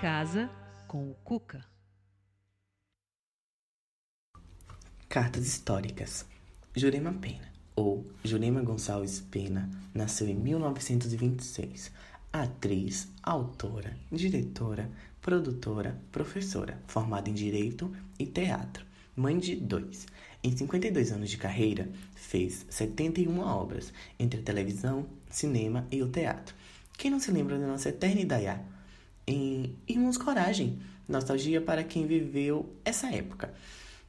casa com o Cuca. Cartas históricas. Jurema Pena, ou Jurema Gonçalves Pena, nasceu em 1926. Atriz, autora, diretora, produtora, professora, formada em Direito e Teatro. Mãe de dois. Em 52 anos de carreira, fez 71 obras, entre a televisão, cinema e o teatro. Quem não se lembra da nossa eterna Idaiá? Em Irmãos Coragem, nostalgia para quem viveu essa época.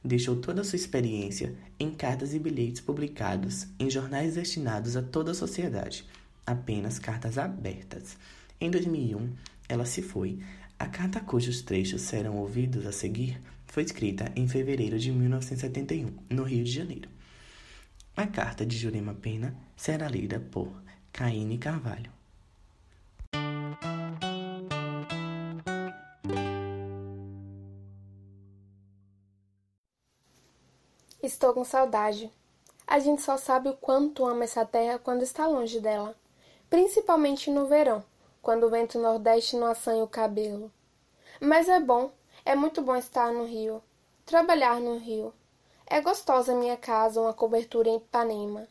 Deixou toda a sua experiência em cartas e bilhetes publicados em jornais destinados a toda a sociedade, apenas cartas abertas. Em 2001, ela se foi. A carta cujos trechos serão ouvidos a seguir foi escrita em fevereiro de 1971, no Rio de Janeiro. A carta de Jurema Pena será lida por Caine Carvalho. Estou com saudade. A gente só sabe o quanto ama essa terra quando está longe dela, principalmente no verão, quando o vento nordeste não assanha o cabelo. Mas é bom, é muito bom estar no Rio, trabalhar no Rio. É gostosa minha casa, uma cobertura em Ipanema.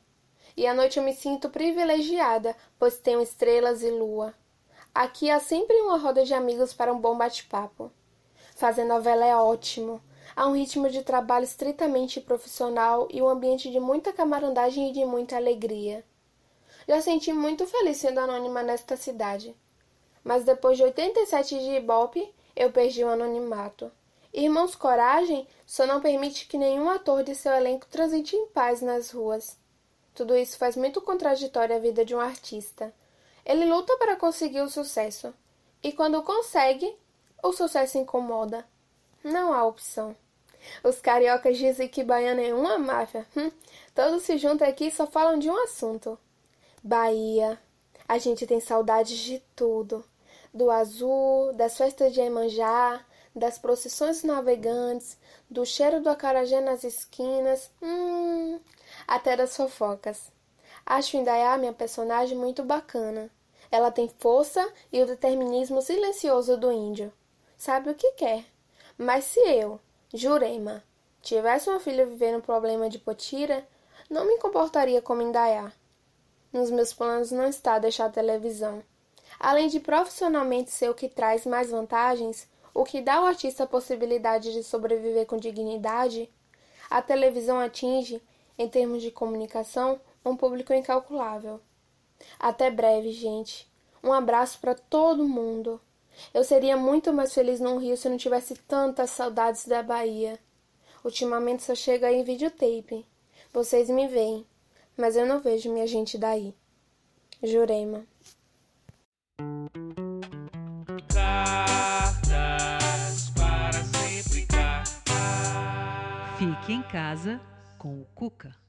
E à noite eu me sinto privilegiada, pois tenho estrelas e lua. Aqui há sempre uma roda de amigos para um bom bate-papo. Fazer novela é ótimo. Há um ritmo de trabalho estritamente profissional e um ambiente de muita camaradagem e de muita alegria. Já senti muito feliz sendo anônima nesta cidade. Mas depois de 87 de Ibope, eu perdi o anonimato. Irmãos Coragem só não permite que nenhum ator de seu elenco transite em paz nas ruas. Tudo isso faz muito contraditório a vida de um artista. Ele luta para conseguir o sucesso. E quando consegue, o sucesso incomoda. Não há opção. Os cariocas dizem que baiano é uma máfia. Hum, todos se juntam aqui e só falam de um assunto. Bahia. A gente tem saudades de tudo. Do azul, das festas de Emanjá, das procissões navegantes, do cheiro do acarajé nas esquinas, hum, até das fofocas. Acho Indaiá minha personagem muito bacana. Ela tem força e o determinismo silencioso do índio. Sabe o que quer. Mas se eu, Jurema, tivesse uma filha vivendo um problema de potira, não me comportaria como Indaiá. Nos meus planos não está deixar a televisão. Além de profissionalmente ser o que traz mais vantagens, o que dá ao artista a possibilidade de sobreviver com dignidade, a televisão atinge, em termos de comunicação, um público incalculável. Até breve, gente. Um abraço para todo mundo. Eu seria muito mais feliz no Rio se não tivesse tantas saudades da Bahia. Ultimamente só chega em videotape. Vocês me veem, mas eu não vejo minha gente daí. Jurema. Cartas para sempre. Fique em casa com o Cuca.